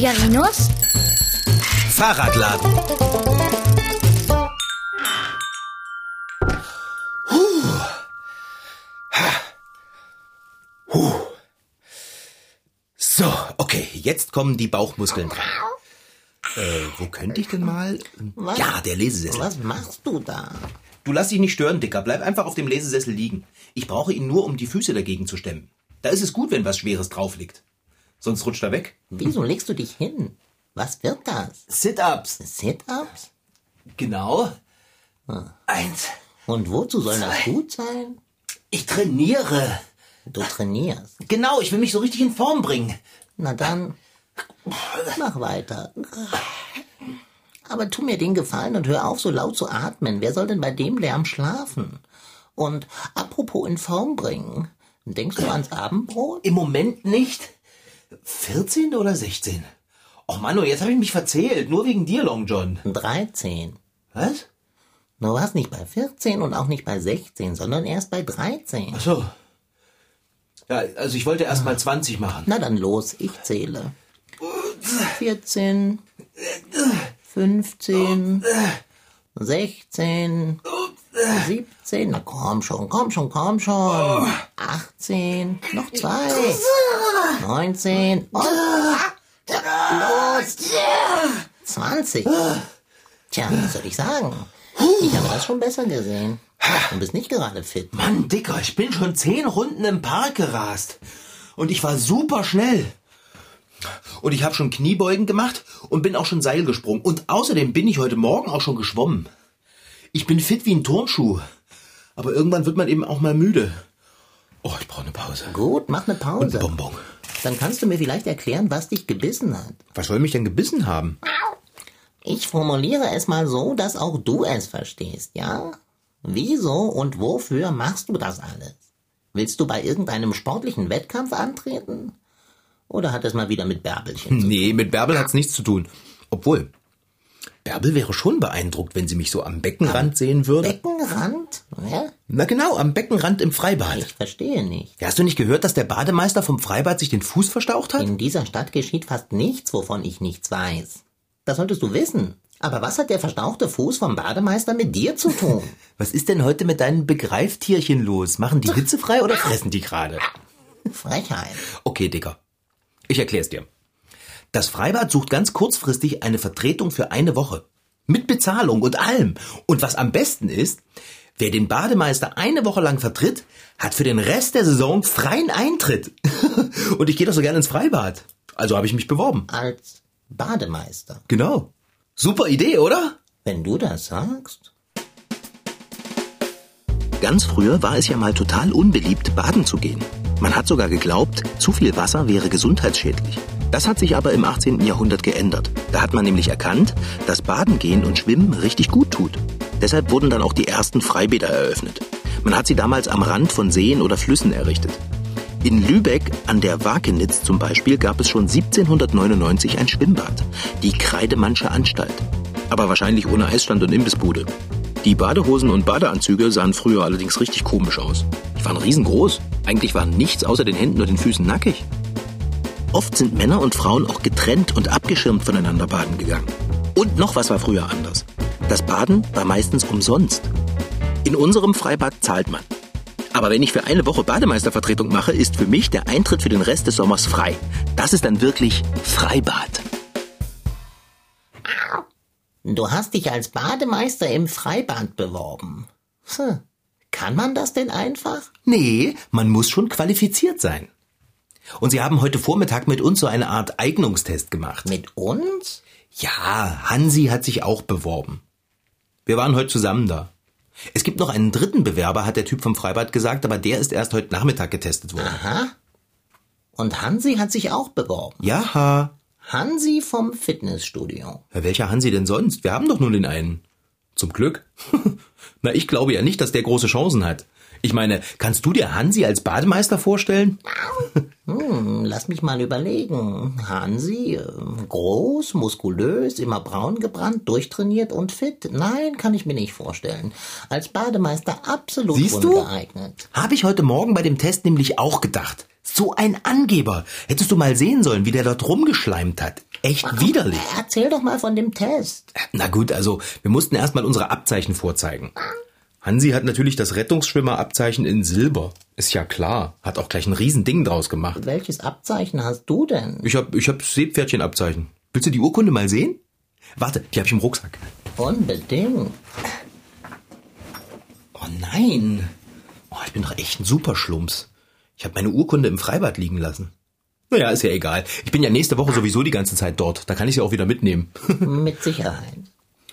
Figarinos Fahrradladen. Huh. Ha. Huh. So, okay, jetzt kommen die Bauchmuskeln dran. Äh, wo könnte ich denn mal? Was? Ja, der Lesesessel. Was machst du da? Du lass dich nicht stören, Dicker. Bleib einfach auf dem Lesesessel liegen. Ich brauche ihn nur, um die Füße dagegen zu stemmen. Da ist es gut, wenn was Schweres drauf liegt. Sonst rutscht er weg. Wieso legst du dich hin? Was wird das? Sit-ups. Sit-ups? Genau. Eins. Und wozu soll das gut sein? Ich trainiere. Du trainierst. Genau, ich will mich so richtig in Form bringen. Na dann, mach weiter. Aber tu mir den Gefallen und hör auf, so laut zu atmen. Wer soll denn bei dem Lärm schlafen? Und apropos in Form bringen. Denkst du ans Abendbrot? Im Moment nicht. 14 oder 16? Och Manu, jetzt habe ich mich verzählt. Nur wegen dir, Long John. 13. Was? Du warst nicht bei 14 und auch nicht bei 16, sondern erst bei 13. Ach so. Ja, also ich wollte erst mal 20 machen. Na dann los, ich zähle. 14, 15, 16, 17, na komm schon, komm schon, komm schon. 18, noch zwei. 19, und los. 20. Tja, was soll ich sagen? Ich habe das schon besser gesehen. Du bist nicht gerade fit. Mann, Dicker, ich bin schon 10 Runden im Park gerast. Und ich war super schnell. Und ich habe schon Kniebeugen gemacht und bin auch schon Seil gesprungen. Und außerdem bin ich heute Morgen auch schon geschwommen. Ich bin fit wie ein Turnschuh. Aber irgendwann wird man eben auch mal müde. Oh, ich brauche eine Pause. Gut, mach eine Und Pause. ein Bonbon. Dann kannst du mir vielleicht erklären, was dich gebissen hat. Was soll mich denn gebissen haben? Ich formuliere es mal so, dass auch du es verstehst, ja? Wieso und wofür machst du das alles? Willst du bei irgendeinem sportlichen Wettkampf antreten? Oder hat es mal wieder mit Bärbelchen zu tun? Nee, mit Bärbel hat's nichts zu tun. Obwohl, Bärbel wäre schon beeindruckt, wenn sie mich so am Beckenrand sehen würde. Beckenrand? Ja? Na genau, am Beckenrand im Freibad. Ich verstehe nicht. Ja, Hast du nicht gehört, dass der Bademeister vom Freibad sich den Fuß verstaucht hat? In dieser Stadt geschieht fast nichts, wovon ich nichts weiß. Das solltest du wissen. Aber was hat der verstauchte Fuß vom Bademeister mit dir zu tun? Was ist denn heute mit deinen Begreiftierchen los? Machen die Hitze frei oder fressen die gerade? Frechheit. Okay, Dicker. Ich erklär's dir. Das Freibad sucht ganz kurzfristig eine Vertretung für eine Woche. Mit Bezahlung und allem. Und was am besten ist, wer den Bademeister eine Woche lang vertritt, hat für den Rest der Saison freien Eintritt. und ich gehe doch so gerne ins Freibad. Also habe ich mich beworben. Als Bademeister. Genau. Super Idee, oder? Wenn du das sagst. Ganz früher war es ja mal total unbeliebt, baden zu gehen. Man hat sogar geglaubt, zu viel Wasser wäre gesundheitsschädlich. Das hat sich aber im 18. Jahrhundert geändert. Da hat man nämlich erkannt, dass Baden gehen und Schwimmen richtig gut tut. Deshalb wurden dann auch die ersten Freibäder eröffnet. Man hat sie damals am Rand von Seen oder Flüssen errichtet. In Lübeck an der Wakenitz zum Beispiel gab es schon 1799 ein Schwimmbad, die Kreidemannsche Anstalt. Aber wahrscheinlich ohne Eisstand und Imbissbude. Die Badehosen und Badeanzüge sahen früher allerdings richtig komisch aus. Die waren riesengroß. Eigentlich war nichts außer den Händen und den Füßen nackig. Oft sind Männer und Frauen auch getrennt und abgeschirmt voneinander baden gegangen. Und noch was war früher anders. Das Baden war meistens umsonst. In unserem Freibad zahlt man. Aber wenn ich für eine Woche Bademeistervertretung mache, ist für mich der Eintritt für den Rest des Sommers frei. Das ist dann wirklich Freibad. Du hast dich als Bademeister im Freibad beworben. Hm. Kann man das denn einfach? Nee, man muss schon qualifiziert sein. Und sie haben heute Vormittag mit uns so eine Art Eignungstest gemacht. Mit uns? Ja, Hansi hat sich auch beworben. Wir waren heute zusammen da. Es gibt noch einen dritten Bewerber, hat der Typ vom Freibad gesagt, aber der ist erst heute Nachmittag getestet worden. Aha. Und Hansi hat sich auch beworben. Ja, Hansi vom Fitnessstudio. Ja, welcher Hansi denn sonst? Wir haben doch nur den einen. Zum Glück. Na, ich glaube ja nicht, dass der große Chancen hat. Ich meine, kannst du dir Hansi als Bademeister vorstellen? Hm, lass mich mal überlegen. Hansi, äh, groß, muskulös, immer braun gebrannt, durchtrainiert und fit. Nein, kann ich mir nicht vorstellen. Als Bademeister absolut Siehst du? ungeeignet. Habe ich heute Morgen bei dem Test nämlich auch gedacht. So ein Angeber. Hättest du mal sehen sollen, wie der dort rumgeschleimt hat. Echt widerlich. Erzähl doch mal von dem Test. Na gut, also wir mussten erstmal unsere Abzeichen vorzeigen. Hansi hat natürlich das Rettungsschwimmerabzeichen in Silber. Ist ja klar. Hat auch gleich ein Riesending draus gemacht. Welches Abzeichen hast du denn? Ich hab, ich hab Seepferdchenabzeichen. Willst du die Urkunde mal sehen? Warte, die hab ich im Rucksack. Unbedingt. Oh nein. Oh, ich bin doch echt ein Superschlumps. Ich habe meine Urkunde im Freibad liegen lassen. Naja, ist ja egal. Ich bin ja nächste Woche sowieso die ganze Zeit dort. Da kann ich sie auch wieder mitnehmen. Mit Sicherheit.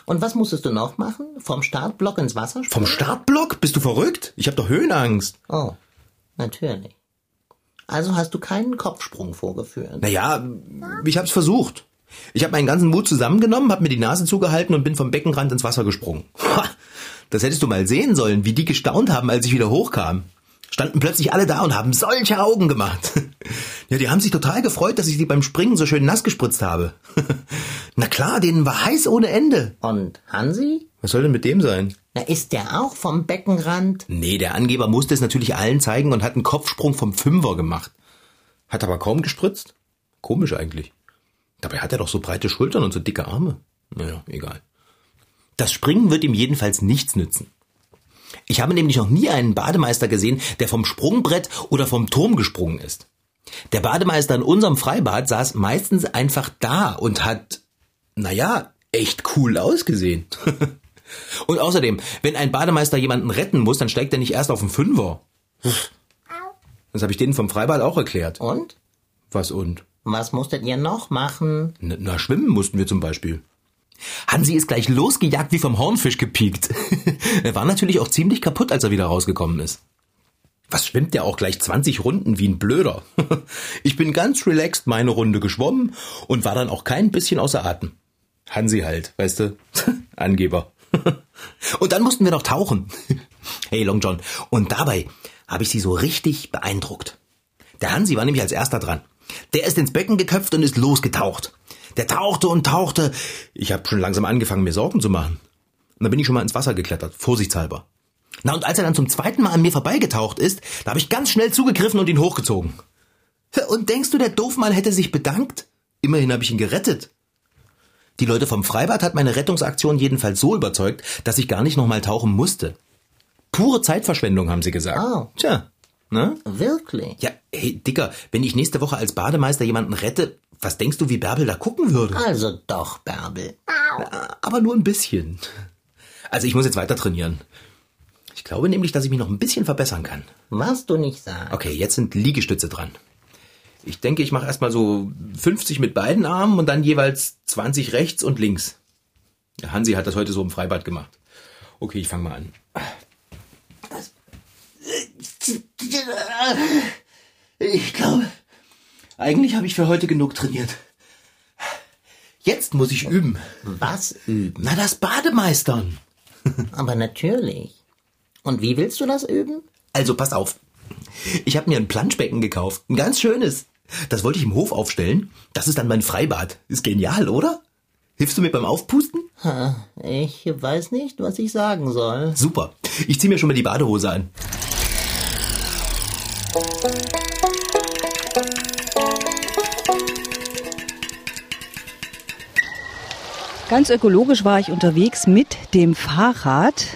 Und was musstest du noch machen? Vom Startblock ins Wasser springen? Vom Startblock? Bist du verrückt? Ich habe doch Höhenangst. Oh, natürlich. Also hast du keinen Kopfsprung vorgeführt. Naja, ich hab's versucht. Ich habe meinen ganzen Mut zusammengenommen, habe mir die Nase zugehalten und bin vom Beckenrand ins Wasser gesprungen. Ha, das hättest du mal sehen sollen, wie die gestaunt haben, als ich wieder hochkam. Standen plötzlich alle da und haben solche Augen gemacht. Ja, die haben sich total gefreut, dass ich sie beim Springen so schön nass gespritzt habe. Na klar, denen war heiß ohne Ende. Und Hansi? Was soll denn mit dem sein? Na, ist der auch vom Beckenrand? Nee, der Angeber musste es natürlich allen zeigen und hat einen Kopfsprung vom Fünfer gemacht. Hat aber kaum gespritzt. Komisch eigentlich. Dabei hat er doch so breite Schultern und so dicke Arme. Naja, egal. Das Springen wird ihm jedenfalls nichts nützen. Ich habe nämlich noch nie einen Bademeister gesehen, der vom Sprungbrett oder vom Turm gesprungen ist. Der Bademeister in unserem Freibad saß meistens einfach da und hat, naja, echt cool ausgesehen. und außerdem, wenn ein Bademeister jemanden retten muss, dann steigt er nicht erst auf den Fünfer. Das habe ich denen vom Freibad auch erklärt. Und? Was und? Was musstet ihr noch machen? Na, na, schwimmen mussten wir zum Beispiel. Hansi ist gleich losgejagt wie vom Hornfisch gepiekt. er war natürlich auch ziemlich kaputt, als er wieder rausgekommen ist. Was schwimmt der auch gleich 20 Runden wie ein Blöder? Ich bin ganz relaxed meine Runde geschwommen und war dann auch kein bisschen außer Atem. Hansi halt, weißt du? Angeber. Und dann mussten wir noch tauchen. Hey Long John. Und dabei habe ich sie so richtig beeindruckt. Der Hansi war nämlich als erster dran. Der ist ins Becken geköpft und ist losgetaucht. Der tauchte und tauchte. Ich habe schon langsam angefangen, mir Sorgen zu machen. Und dann bin ich schon mal ins Wasser geklettert, vorsichtshalber. Na, und als er dann zum zweiten Mal an mir vorbeigetaucht ist, da habe ich ganz schnell zugegriffen und ihn hochgezogen. Und denkst du, der Doofmann hätte sich bedankt? Immerhin habe ich ihn gerettet. Die Leute vom Freibad hat meine Rettungsaktion jedenfalls so überzeugt, dass ich gar nicht nochmal tauchen musste. Pure Zeitverschwendung, haben sie gesagt. Oh. Tja, ne? Wirklich? Ja, hey, Dicker, wenn ich nächste Woche als Bademeister jemanden rette, was denkst du, wie Bärbel da gucken würde? Also doch, Bärbel. Aber nur ein bisschen. Also ich muss jetzt weiter trainieren. Ich glaube nämlich, dass ich mich noch ein bisschen verbessern kann. Was du nicht sagst. Okay, jetzt sind Liegestütze dran. Ich denke, ich mache erstmal so 50 mit beiden Armen und dann jeweils 20 rechts und links. Ja, Hansi hat das heute so im Freibad gemacht. Okay, ich fange mal an. Ich glaube, eigentlich habe ich für heute genug trainiert. Jetzt muss ich üben. Was üben? Na, das Bademeistern. Aber natürlich. Und wie willst du das üben? Also pass auf. Ich habe mir ein Planschbecken gekauft. Ein ganz schönes. Das wollte ich im Hof aufstellen. Das ist dann mein Freibad. Ist genial, oder? Hilfst du mir beim Aufpusten? Ich weiß nicht, was ich sagen soll. Super. Ich zieh mir schon mal die Badehose an. Ganz ökologisch war ich unterwegs mit dem Fahrrad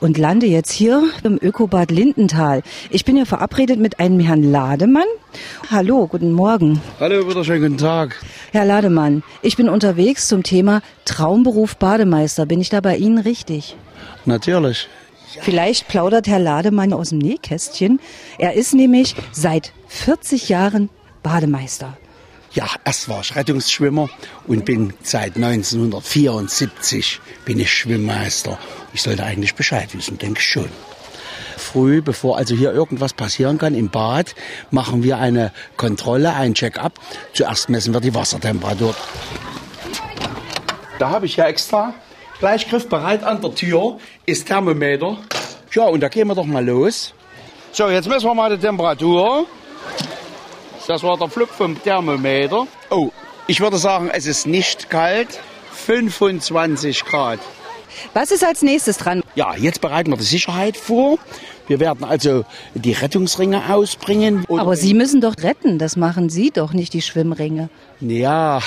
und lande jetzt hier im Ökobad Lindenthal. Ich bin ja verabredet mit einem Herrn Lademann. Hallo, guten Morgen. Hallo, wunderschönen guten Tag. Herr Lademann, ich bin unterwegs zum Thema Traumberuf Bademeister. Bin ich da bei Ihnen richtig? Natürlich. Vielleicht plaudert Herr Lademann aus dem Nähkästchen. Er ist nämlich seit 40 Jahren Bademeister. Ja, erst war ich Rettungsschwimmer und bin seit 1974 bin ich Schwimmmeister. Ich sollte eigentlich Bescheid wissen, denke ich schon. Früh, bevor also hier irgendwas passieren kann im Bad, machen wir eine Kontrolle, ein Check-up. Zuerst messen wir die Wassertemperatur. Da habe ich ja extra gleich griffbereit an der Tür ist Thermometer. Ja, und da gehen wir doch mal los. So, jetzt messen wir mal die Temperatur. Das war der Flug vom Thermometer. Oh, ich würde sagen, es ist nicht kalt. 25 Grad. Was ist als nächstes dran? Ja, jetzt bereiten wir die Sicherheit vor. Wir Wir werden also die Rettungsringe ausbringen. Aber Sie müssen doch retten, das machen Sie doch, nicht die Schwimmringe. Ja,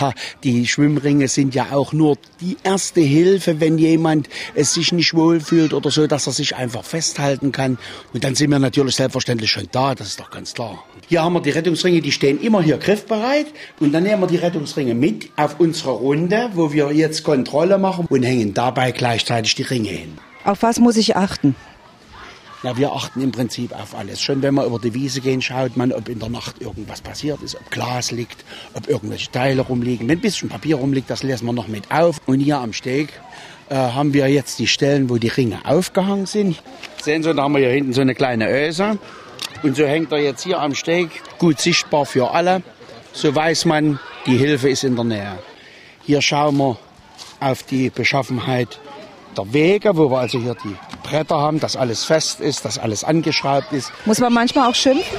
die Schwimmringe sind ja auch nur die erste Hilfe, wenn jemand es sich nicht wohlfühlt oder so, dass er sich einfach festhalten kann. Und dann sind wir natürlich selbstverständlich schon da, das ist doch ganz klar. Hier haben wir die Rettungsringe, die stehen immer hier griffbereit. Und dann nehmen wir die Rettungsringe mit auf unsere Runde, wo wir jetzt Kontrolle machen und hängen dabei gleichzeitig die Ringe hin. Auf was muss ich achten? Ja, wir achten im Prinzip auf alles. Schon wenn wir über die Wiese gehen, schaut man, ob in der Nacht irgendwas passiert ist, ob Glas liegt, ob irgendwelche Teile rumliegen. Wenn ein bisschen Papier rumliegt, das lesen wir noch mit auf. Und hier am Steg äh, haben wir jetzt die Stellen, wo die Ringe aufgehangen sind. Sehen Sie, da haben wir hier hinten so eine kleine Öse. Und so hängt er jetzt hier am Steg, gut sichtbar für alle. So weiß man, die Hilfe ist in der Nähe. Hier schauen wir auf die Beschaffenheit der Wege, wo wir also hier die Bretter haben, dass alles fest ist, dass alles angeschraubt ist. Muss man manchmal auch schimpfen?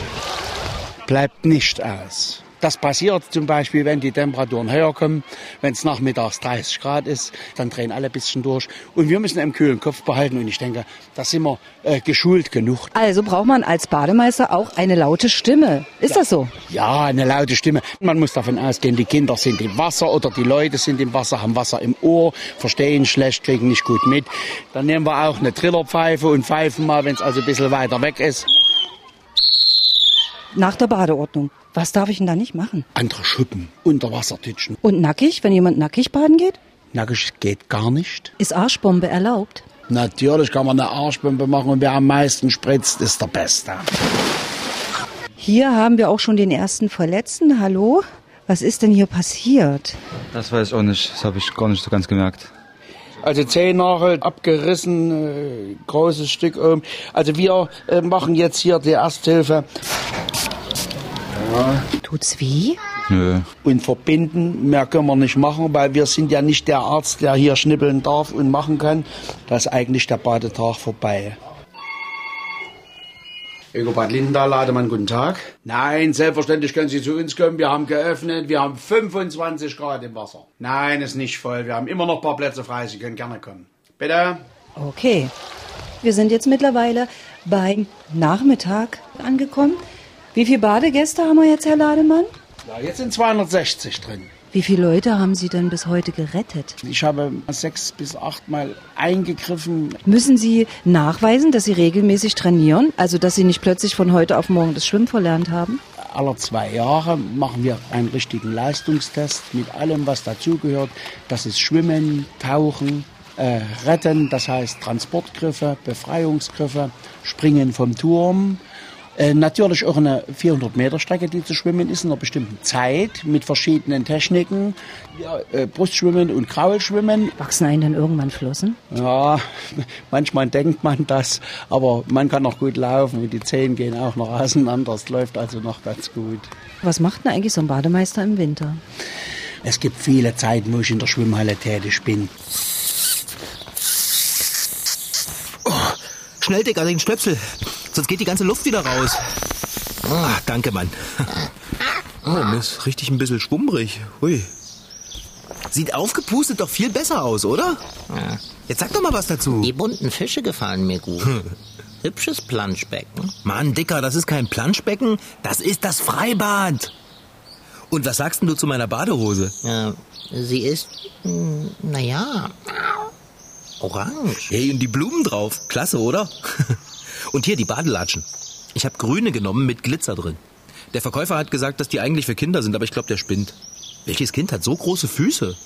Bleibt nicht aus. Das passiert zum Beispiel, wenn die Temperaturen höher kommen, wenn es nachmittags 30 Grad ist, dann drehen alle ein bisschen durch. Und wir müssen einen kühlen Kopf behalten und ich denke, da sind wir äh, geschult genug. Also braucht man als Bademeister auch eine laute Stimme. Ist ja. das so? Ja, eine laute Stimme. Man muss davon ausgehen, die Kinder sind im Wasser oder die Leute sind im Wasser, haben Wasser im Ohr, verstehen schlecht, kriegen nicht gut mit. Dann nehmen wir auch eine Trillerpfeife und pfeifen mal, wenn es also ein bisschen weiter weg ist. Nach der Badeordnung. Was darf ich denn da nicht machen? Andere Schuppen, unter Wasser titschen. Und nackig, wenn jemand nackig baden geht? Nackig geht gar nicht. Ist Arschbombe erlaubt? Natürlich kann man eine Arschbombe machen und wer am meisten spritzt, ist der Beste. Hier haben wir auch schon den ersten Verletzten. Hallo? Was ist denn hier passiert? Das weiß ich auch nicht. Das habe ich gar nicht so ganz gemerkt. Also Zehennagel abgerissen, äh, großes Stück oben. Also wir äh, machen jetzt hier die Ersthilfe. Ja. Tut's weh? Nö. Und verbinden, mehr können wir nicht machen, weil wir sind ja nicht der Arzt, der hier schnippeln darf und machen kann. Da ist eigentlich der Badetag vorbei. Ökobad Lindenthal, Lademann, guten Tag. Nein, selbstverständlich können Sie zu uns kommen. Wir haben geöffnet. Wir haben 25 Grad im Wasser. Nein, ist nicht voll. Wir haben immer noch ein paar Plätze frei. Sie können gerne kommen. Bitte. Okay. Wir sind jetzt mittlerweile beim Nachmittag angekommen. Wie viele Badegäste haben wir jetzt, Herr Lademann? Ja, jetzt sind 260 drin. Wie viele Leute haben Sie denn bis heute gerettet? Ich habe sechs bis acht Mal eingegriffen. Müssen Sie nachweisen, dass Sie regelmäßig trainieren? Also, dass Sie nicht plötzlich von heute auf morgen das Schwimmen verlernt haben? Alle zwei Jahre machen wir einen richtigen Leistungstest mit allem, was dazugehört. Das ist Schwimmen, Tauchen, äh, Retten, das heißt Transportgriffe, Befreiungsgriffe, Springen vom Turm, äh, natürlich auch eine 400 Meter Strecke, die zu schwimmen ist in einer bestimmten Zeit mit verschiedenen Techniken. Ja, äh, Brustschwimmen und Kraulschwimmen. Wachsen einen dann irgendwann Flossen? Ja, manchmal denkt man das, aber man kann noch gut laufen und die Zehen gehen auch noch auseinander. Es läuft also noch ganz gut. Was macht denn eigentlich so ein Bademeister im Winter? Es gibt viele Zeiten, wo ich in der Schwimmhalle tätig bin. Oh, schnell, Dicker, den Stöpsel. Sonst geht die ganze Luft wieder raus. Ah, danke, Mann. Oh, mir ist richtig ein bisschen schwummrig. Hui. Sieht aufgepustet doch viel besser aus, oder? Ja. Jetzt sag doch mal was dazu. Die bunten Fische gefallen mir gut. Hübsches Planschbecken. Mann, Dicker, das ist kein Planschbecken, das ist das Freibad. Und was sagst denn du zu meiner Badehose? Ja, sie ist, hm, naja, orange. Hey, und die Blumen drauf. Klasse, oder? Und hier die Badelatschen. Ich habe grüne genommen mit Glitzer drin. Der Verkäufer hat gesagt, dass die eigentlich für Kinder sind, aber ich glaube, der spinnt. Welches Kind hat so große Füße?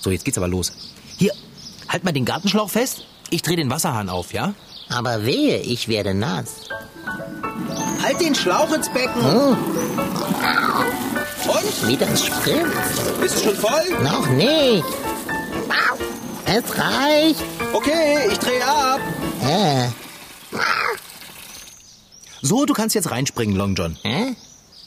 So, jetzt geht's aber los. Hier, halt mal den Gartenschlauch fest. Ich drehe den Wasserhahn auf, ja? Aber wehe, ich werde nass. Halt den Schlauch ins Becken. Hm. Und? Wie das spritzt. Ist es schon voll? Noch nicht. Es reicht. Okay, ich drehe ab. Äh. So, du kannst jetzt reinspringen, Long John. Hä?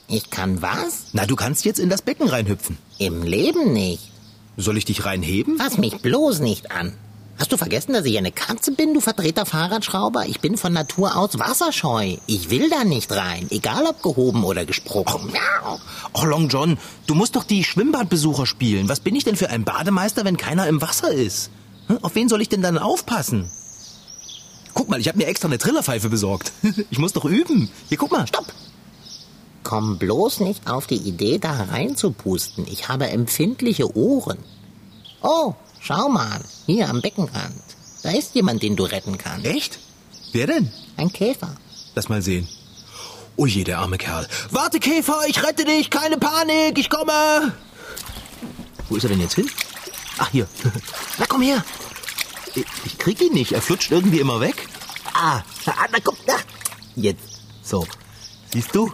Ich kann was? Na, du kannst jetzt in das Becken reinhüpfen. Im Leben nicht. Soll ich dich reinheben? Fass mich bloß nicht an. Hast du vergessen, dass ich eine Katze bin, du verdrehter Fahrradschrauber? Ich bin von Natur aus wasserscheu. Ich will da nicht rein, egal ob gehoben oder gesprungen. Oh, oh, Long John, du musst doch die Schwimmbadbesucher spielen. Was bin ich denn für ein Bademeister, wenn keiner im Wasser ist? Hm? Auf wen soll ich denn dann aufpassen? Guck mal, ich habe mir extra eine Trillerpfeife besorgt. Ich muss doch üben. Hier, guck mal. Stopp! Komm bloß nicht auf die Idee, da reinzupusten. Ich habe empfindliche Ohren. Oh, schau mal, hier am Beckenrand. Da ist jemand, den du retten kannst. Echt? Wer denn? Ein Käfer. Lass mal sehen. Oh je, der arme Kerl. Warte, Käfer, ich rette dich. Keine Panik, ich komme. Wo ist er denn jetzt hin? Ach, hier. Na, komm her. Ich, ich krieg ihn nicht. Er flutscht irgendwie immer weg. Ah, na, na komm, na. Jetzt. So. Siehst du?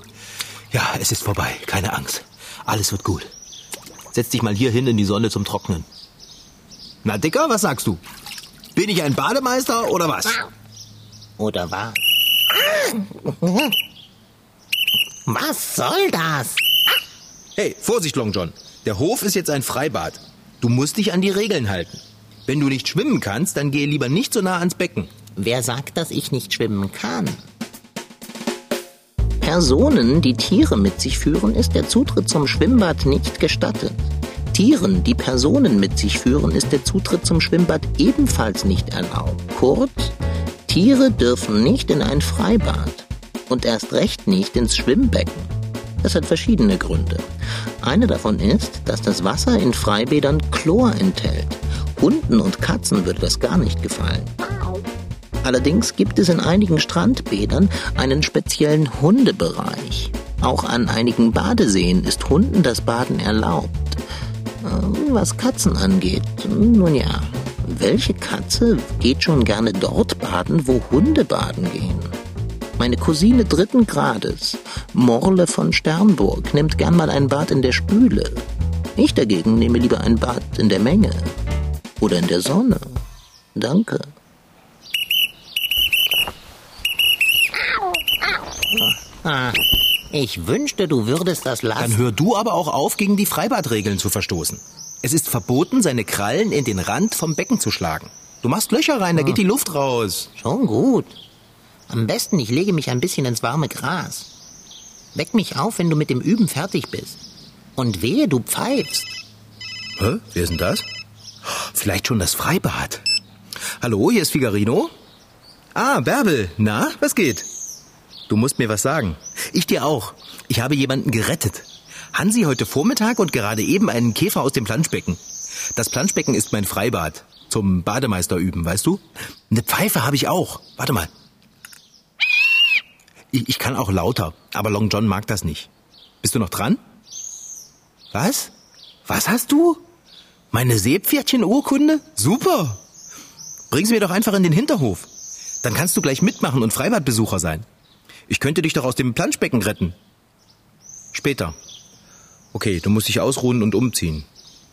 Ja, es ist vorbei. Keine Angst. Alles wird gut. Setz dich mal hier hin in die Sonne zum Trocknen. Na, Dicker, was sagst du? Bin ich ein Bademeister oder was? Oder was? Was soll das? Hey, Vorsicht, Long John. Der Hof ist jetzt ein Freibad. Du musst dich an die Regeln halten. Wenn du nicht schwimmen kannst, dann gehe lieber nicht so nah ans Becken. Wer sagt, dass ich nicht schwimmen kann? Personen, die Tiere mit sich führen, ist der Zutritt zum Schwimmbad nicht gestattet. Tieren, die Personen mit sich führen, ist der Zutritt zum Schwimmbad ebenfalls nicht erlaubt. Kurz, Tiere dürfen nicht in ein Freibad und erst recht nicht ins Schwimmbecken. Das hat verschiedene Gründe. Eine davon ist, dass das Wasser in Freibädern Chlor enthält. Hunden und Katzen würde das gar nicht gefallen. Allerdings gibt es in einigen Strandbädern einen speziellen Hundebereich. Auch an einigen Badeseen ist Hunden das Baden erlaubt. Äh, Was Katzen angeht, nun ja, welche Katze geht schon gerne dort baden, wo Hunde baden gehen? Meine Cousine dritten Grades, Morle von Sternburg, nimmt gern mal ein Bad in der Spüle. Ich dagegen nehme lieber ein Bad in der Menge. Oder in der Sonne. Danke. Ah, ich wünschte, du würdest das Dann lassen. hör du aber auch auf, gegen die Freibadregeln zu verstoßen. Es ist verboten, seine Krallen in den Rand vom Becken zu schlagen. Du machst Löcher rein, da geht die Luft raus. Schon gut. Am besten, ich lege mich ein bisschen ins warme Gras. Weck mich auf, wenn du mit dem Üben fertig bist. Und wehe, du pfeifst. Hä? Wer ist denn das? Vielleicht schon das Freibad. Hallo, hier ist Figarino. Ah, Bärbel. Na, was geht? Du musst mir was sagen. Ich dir auch. Ich habe jemanden gerettet. Hansi heute Vormittag und gerade eben einen Käfer aus dem Planschbecken. Das Planschbecken ist mein Freibad. Zum Bademeister üben, weißt du? Eine Pfeife habe ich auch. Warte mal. Ich, ich kann auch lauter, aber Long John mag das nicht. Bist du noch dran? Was? Was hast du? Meine Seepferdchen-Urkunde? Super! Bring sie mir doch einfach in den Hinterhof. Dann kannst du gleich mitmachen und Freibadbesucher sein. Ich könnte dich doch aus dem Planschbecken retten. Später. Okay, du musst dich ausruhen und umziehen.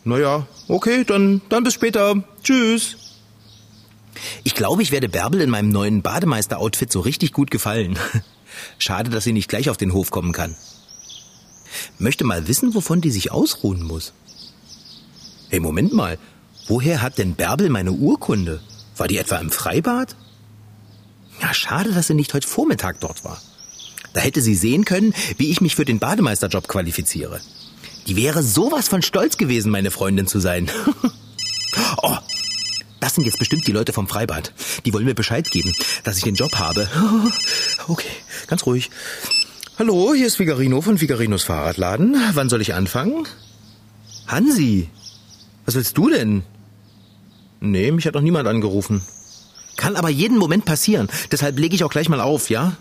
Naja, okay, dann, dann bis später. Tschüss. Ich glaube, ich werde Bärbel in meinem neuen Bademeister-Outfit so richtig gut gefallen. Schade, dass sie nicht gleich auf den Hof kommen kann. Möchte mal wissen, wovon die sich ausruhen muss. Hey, Moment mal. Woher hat denn Bärbel meine Urkunde? War die etwa im Freibad? Ja, schade, dass sie nicht heute Vormittag dort war. Da hätte sie sehen können, wie ich mich für den Bademeisterjob qualifiziere. Die wäre sowas von stolz gewesen, meine Freundin zu sein. oh, das sind jetzt bestimmt die Leute vom Freibad. Die wollen mir Bescheid geben, dass ich den Job habe. Okay, ganz ruhig. Hallo, hier ist Figarino von Figarinos Fahrradladen. Wann soll ich anfangen? Hansi, was willst du denn? Nee, mich hat noch niemand angerufen. Kann aber jeden Moment passieren. Deshalb lege ich auch gleich mal auf, ja?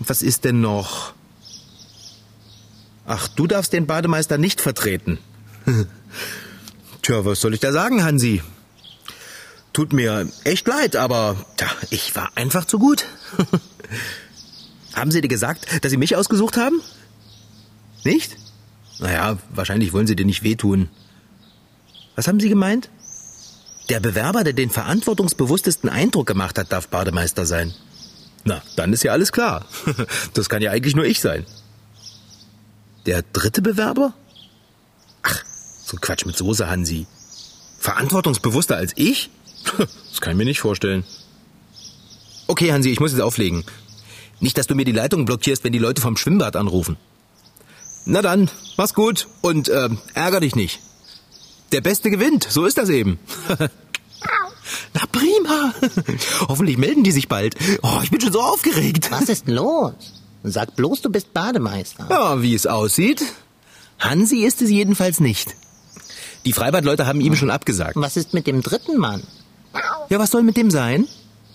Was ist denn noch? Ach, du darfst den Bademeister nicht vertreten. Tja, was soll ich da sagen, Hansi? Tut mir echt leid, aber tja, ich war einfach zu gut. haben Sie dir gesagt, dass Sie mich ausgesucht haben? Nicht? Naja, wahrscheinlich wollen Sie dir nicht wehtun. Was haben Sie gemeint? Der Bewerber, der den verantwortungsbewusstesten Eindruck gemacht hat, darf Bademeister sein. Na, dann ist ja alles klar. Das kann ja eigentlich nur ich sein. Der dritte Bewerber? Ach, so Quatsch mit Soße, Hansi. Verantwortungsbewusster als ich? Das kann ich mir nicht vorstellen. Okay, Hansi, ich muss jetzt auflegen. Nicht, dass du mir die Leitung blockierst, wenn die Leute vom Schwimmbad anrufen. Na dann, mach's gut und äh, ärger dich nicht. Der Beste gewinnt, so ist das eben. Na prima. Hoffentlich melden die sich bald. Oh, ich bin schon so aufgeregt. Was ist los? Sag bloß, du bist Bademeister. Ja, wie es aussieht. Hansi ist es jedenfalls nicht. Die Freibadleute haben ihm schon abgesagt. Was ist mit dem dritten Mann? Ja, was soll mit dem sein?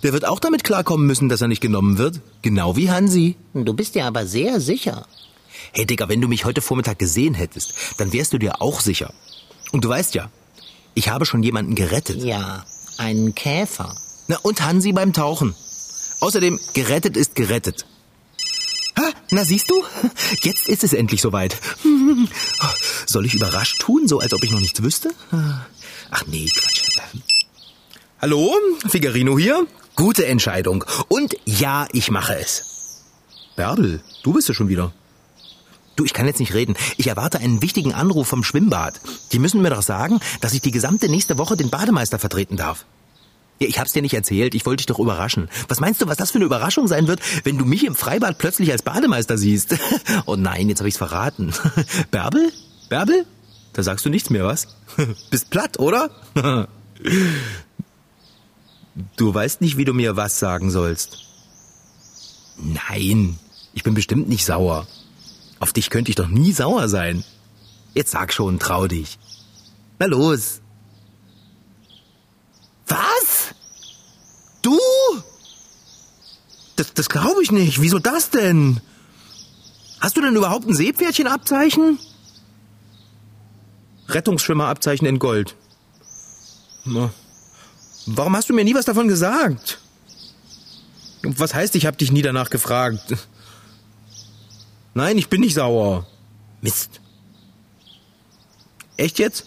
Der wird auch damit klarkommen müssen, dass er nicht genommen wird. Genau wie Hansi. Du bist dir aber sehr sicher. Hey Digga, wenn du mich heute Vormittag gesehen hättest, dann wärst du dir auch sicher. Und du weißt ja, ich habe schon jemanden gerettet. Ja, einen Käfer. Na, und Hansi beim Tauchen. Außerdem, gerettet ist gerettet. Ha, na siehst du? Jetzt ist es endlich soweit. Soll ich überrascht tun, so als ob ich noch nichts wüsste? Ach nee, Quatsch. Hallo, Figarino hier. Gute Entscheidung. Und ja, ich mache es. Bärbel, du bist ja schon wieder. Du, ich kann jetzt nicht reden. Ich erwarte einen wichtigen Anruf vom Schwimmbad. Die müssen mir doch sagen, dass ich die gesamte nächste Woche den Bademeister vertreten darf. Ja, ich hab's dir nicht erzählt. Ich wollte dich doch überraschen. Was meinst du, was das für eine Überraschung sein wird, wenn du mich im Freibad plötzlich als Bademeister siehst? Oh nein, jetzt habe ich's verraten. Bärbel? Bärbel? Da sagst du nichts mehr, was? Bist platt, oder? Du weißt nicht, wie du mir was sagen sollst. Nein, ich bin bestimmt nicht sauer. Auf dich könnte ich doch nie sauer sein. Jetzt sag schon, trau dich. Na los. Was? Du? Das, das glaube ich nicht. Wieso das denn? Hast du denn überhaupt ein Seepferdchenabzeichen? Rettungsschwimmerabzeichen in Gold. Na, warum hast du mir nie was davon gesagt? Was heißt, ich habe dich nie danach gefragt? Nein, ich bin nicht sauer. Mist. Echt jetzt?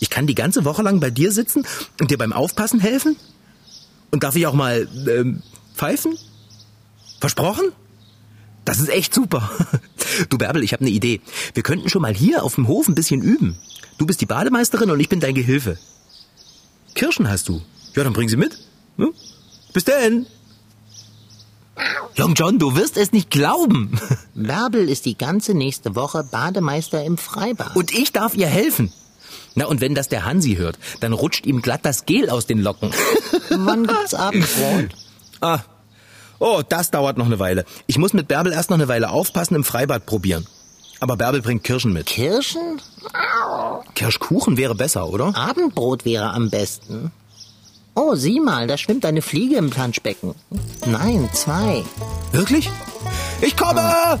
Ich kann die ganze Woche lang bei dir sitzen und dir beim Aufpassen helfen? Und darf ich auch mal ähm, pfeifen? Versprochen? Das ist echt super. Du Bärbel, ich habe eine Idee. Wir könnten schon mal hier auf dem Hof ein bisschen üben. Du bist die Bademeisterin und ich bin dein Gehilfe. Kirschen hast du. Ja, dann bring sie mit. Bis denn. Long John, du wirst es nicht glauben. Bärbel ist die ganze nächste Woche Bademeister im Freibad. Und ich darf ihr helfen. Na, und wenn das der Hansi hört, dann rutscht ihm glatt das Gel aus den Locken. Wann gibt's Abendbrot? ah. Oh, das dauert noch eine Weile. Ich muss mit Bärbel erst noch eine Weile aufpassen im Freibad probieren. Aber Bärbel bringt Kirschen mit. Kirschen? Kirschkuchen wäre besser, oder? Abendbrot wäre am besten. Oh, sieh mal, da schwimmt eine Fliege im Planschbecken. Nein, zwei. Wirklich? Ich komme!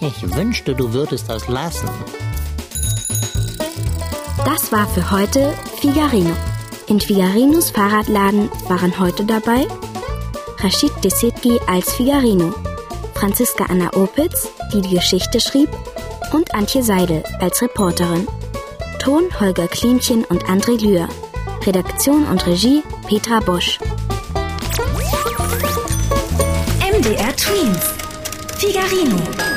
Ich wünschte, du würdest das lassen. Das war für heute Figarino. In Figarinos Fahrradladen waren heute dabei Rashid Desitgi als Figarino, Franziska Anna Opitz, die die Geschichte schrieb, und Antje Seidel als Reporterin. Ton Holger Klimchen und André Lühr. Redaktion und Regie Petra Bosch. MDR Twins. Figarino.